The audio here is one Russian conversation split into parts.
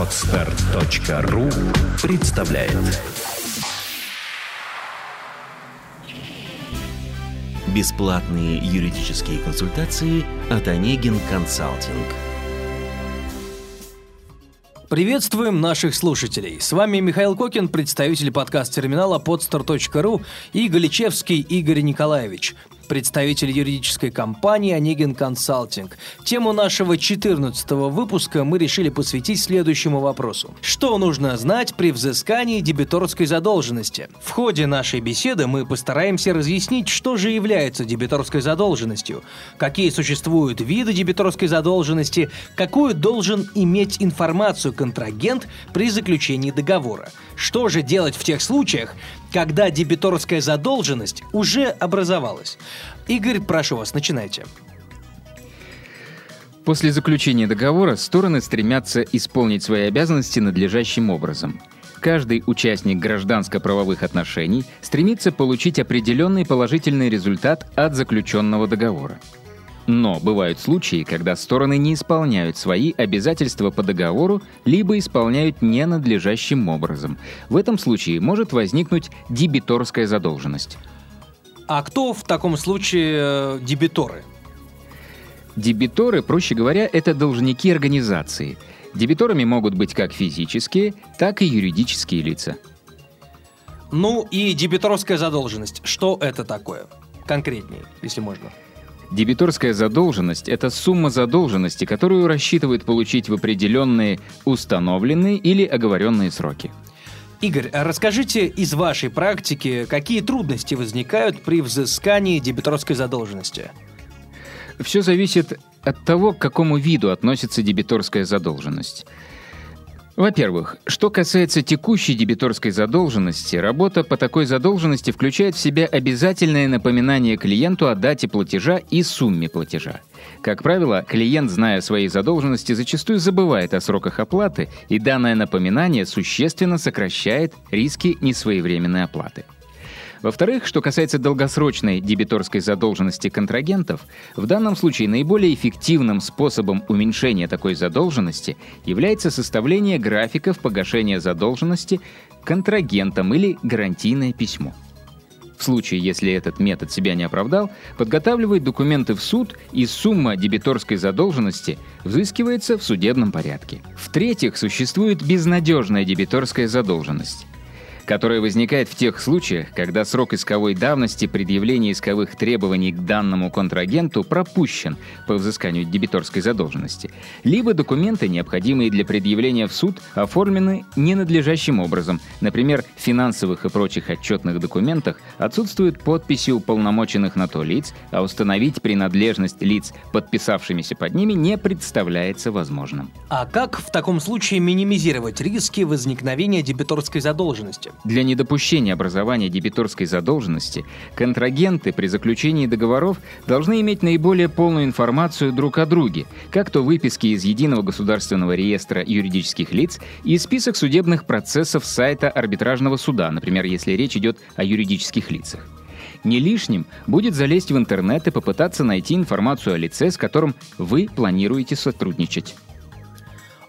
Отстар.ру представляет Бесплатные юридические консультации от Онегин Консалтинг. Приветствуем наших слушателей. С вами Михаил Кокин, представитель подкаст-терминала podstar.ru и Галичевский Игорь Николаевич, представитель юридической компании «Онегин Консалтинг». Тему нашего 14 выпуска мы решили посвятить следующему вопросу. Что нужно знать при взыскании дебиторской задолженности? В ходе нашей беседы мы постараемся разъяснить, что же является дебиторской задолженностью, какие существуют виды дебиторской задолженности, какую должен иметь информацию контрагент при заключении договора, что же делать в тех случаях, когда дебиторская задолженность уже образовалась. Игорь, прошу вас, начинайте. После заключения договора стороны стремятся исполнить свои обязанности надлежащим образом. Каждый участник гражданско-правовых отношений стремится получить определенный положительный результат от заключенного договора. Но бывают случаи, когда стороны не исполняют свои обязательства по договору, либо исполняют ненадлежащим образом. В этом случае может возникнуть дебиторская задолженность. А кто в таком случае э, дебиторы? Дебиторы, проще говоря, это должники организации. Дебиторами могут быть как физические, так и юридические лица. Ну и дебиторская задолженность. Что это такое? Конкретнее, если можно. Дебиторская задолженность – это сумма задолженности, которую рассчитывают получить в определенные установленные или оговоренные сроки. Игорь, а расскажите из вашей практики, какие трудности возникают при взыскании дебиторской задолженности? Все зависит от того, к какому виду относится дебиторская задолженность. Во-первых, что касается текущей дебиторской задолженности, работа по такой задолженности включает в себя обязательное напоминание клиенту о дате платежа и сумме платежа. Как правило, клиент, зная свои задолженности, зачастую забывает о сроках оплаты, и данное напоминание существенно сокращает риски несвоевременной оплаты. Во-вторых, что касается долгосрочной дебиторской задолженности контрагентов, в данном случае наиболее эффективным способом уменьшения такой задолженности является составление графиков погашения задолженности контрагентам или гарантийное письмо. В случае, если этот метод себя не оправдал, подготавливает документы в суд, и сумма дебиторской задолженности взыскивается в судебном порядке. В-третьих, существует безнадежная дебиторская задолженность которая возникает в тех случаях, когда срок исковой давности предъявления исковых требований к данному контрагенту пропущен по взысканию дебиторской задолженности, либо документы, необходимые для предъявления в суд, оформлены ненадлежащим образом, например, в финансовых и прочих отчетных документах отсутствуют подписи уполномоченных на то лиц, а установить принадлежность лиц, подписавшимися под ними, не представляется возможным. А как в таком случае минимизировать риски возникновения дебиторской задолженности? Для недопущения образования дебиторской задолженности контрагенты при заключении договоров должны иметь наиболее полную информацию друг о друге, как то выписки из Единого государственного реестра юридических лиц и список судебных процессов сайта арбитражного суда, например, если речь идет о юридических лицах. Не лишним будет залезть в интернет и попытаться найти информацию о лице, с которым вы планируете сотрудничать.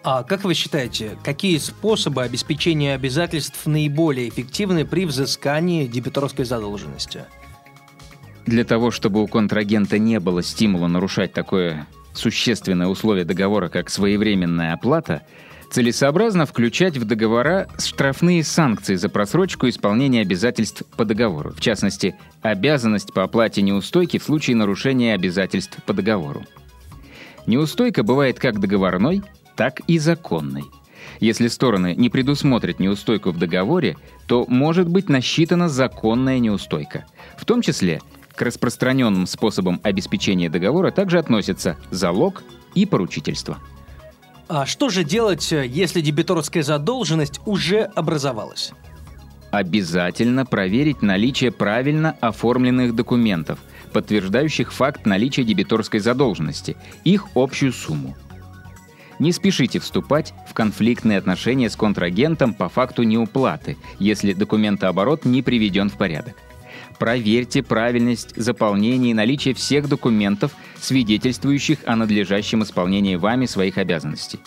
А как вы считаете, какие способы обеспечения обязательств наиболее эффективны при взыскании дебиторской задолженности? Для того, чтобы у контрагента не было стимула нарушать такое существенное условие договора, как своевременная оплата, целесообразно включать в договора штрафные санкции за просрочку исполнения обязательств по договору, в частности, обязанность по оплате неустойки в случае нарушения обязательств по договору. Неустойка бывает как договорной, так и законной. Если стороны не предусмотрят неустойку в договоре, то может быть насчитана законная неустойка. В том числе к распространенным способам обеспечения договора также относятся залог и поручительство. А что же делать, если дебиторская задолженность уже образовалась? Обязательно проверить наличие правильно оформленных документов, подтверждающих факт наличия дебиторской задолженности, их общую сумму. Не спешите вступать в конфликтные отношения с контрагентом по факту неуплаты, если документооборот не приведен в порядок. Проверьте правильность заполнения и наличие всех документов, свидетельствующих о надлежащем исполнении вами своих обязанностей.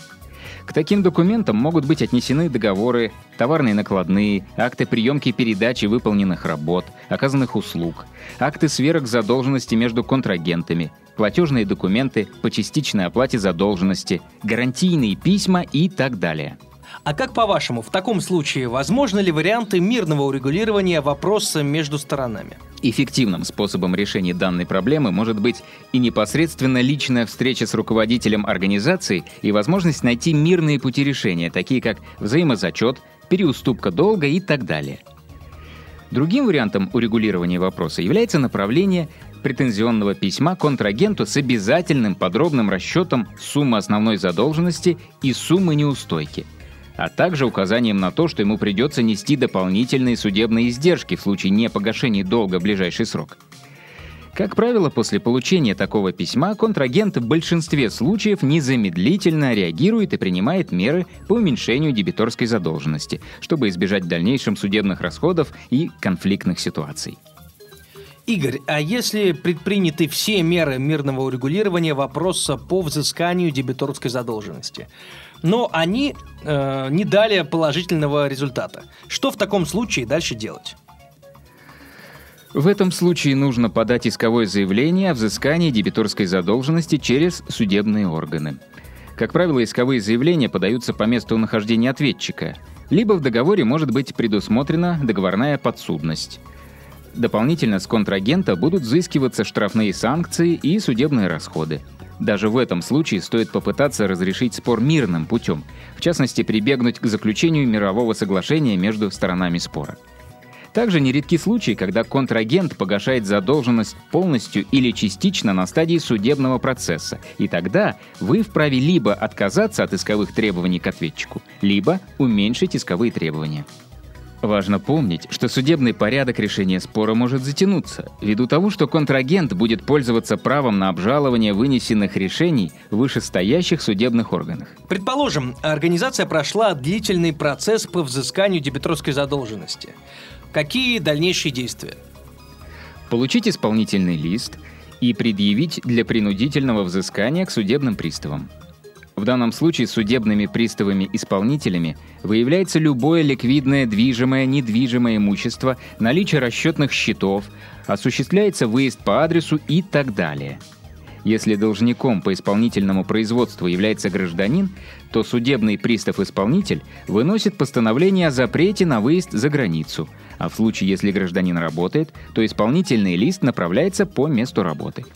К таким документам могут быть отнесены договоры, товарные накладные, акты приемки и передачи выполненных работ, оказанных услуг, акты сверок задолженности между контрагентами, платежные документы по частичной оплате задолженности, гарантийные письма и так далее. А как по-вашему, в таком случае возможны ли варианты мирного урегулирования вопроса между сторонами? Эффективным способом решения данной проблемы может быть и непосредственно личная встреча с руководителем организации и возможность найти мирные пути решения, такие как взаимозачет, переуступка долга и так далее. Другим вариантом урегулирования вопроса является направление претензионного письма контрагенту с обязательным подробным расчетом суммы основной задолженности и суммы неустойки – а также указанием на то, что ему придется нести дополнительные судебные издержки в случае непогашения долга в ближайший срок. Как правило, после получения такого письма контрагент в большинстве случаев незамедлительно реагирует и принимает меры по уменьшению дебиторской задолженности, чтобы избежать в дальнейшем судебных расходов и конфликтных ситуаций. Игорь, а если предприняты все меры мирного урегулирования вопроса по взысканию дебиторской задолженности, но они э, не дали положительного результата. Что в таком случае дальше делать? В этом случае нужно подать исковое заявление о взыскании дебиторской задолженности через судебные органы. Как правило, исковые заявления подаются по месту нахождения ответчика, либо в договоре может быть предусмотрена договорная подсудность. Дополнительно с контрагента будут взыскиваться штрафные санкции и судебные расходы. Даже в этом случае стоит попытаться разрешить спор мирным путем, в частности прибегнуть к заключению мирового соглашения между сторонами спора. Также нередки случаи, когда контрагент погашает задолженность полностью или частично на стадии судебного процесса, и тогда вы вправе либо отказаться от исковых требований к ответчику, либо уменьшить исковые требования. Важно помнить, что судебный порядок решения спора может затянуться, ввиду того, что контрагент будет пользоваться правом на обжалование вынесенных решений в вышестоящих судебных органах. Предположим, организация прошла длительный процесс по взысканию дебиторской задолженности. Какие дальнейшие действия? Получить исполнительный лист и предъявить для принудительного взыскания к судебным приставам. В данном случае судебными приставами-исполнителями выявляется любое ликвидное движимое, недвижимое имущество, наличие расчетных счетов, осуществляется выезд по адресу и так далее. Если должником по исполнительному производству является гражданин, то судебный пристав-исполнитель выносит постановление о запрете на выезд за границу, а в случае, если гражданин работает, то исполнительный лист направляется по месту работы.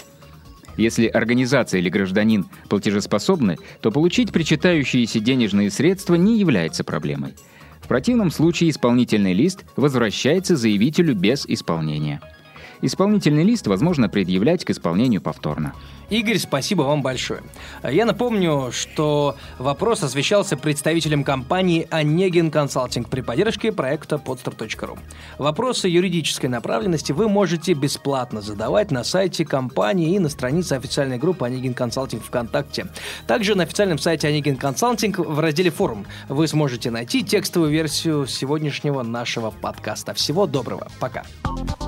Если организация или гражданин платежеспособны, то получить причитающиеся денежные средства не является проблемой. В противном случае исполнительный лист возвращается заявителю без исполнения. Исполнительный лист возможно предъявлять к исполнению повторно. Игорь, спасибо вам большое. Я напомню, что вопрос освещался представителем компании «Онегин Консалтинг» при поддержке проекта podster.ru. Вопросы юридической направленности вы можете бесплатно задавать на сайте компании и на странице официальной группы «Онегин Консалтинг» ВКонтакте. Также на официальном сайте «Онегин Консалтинг» в разделе «Форум» вы сможете найти текстовую версию сегодняшнего нашего подкаста. Всего доброго. Пока.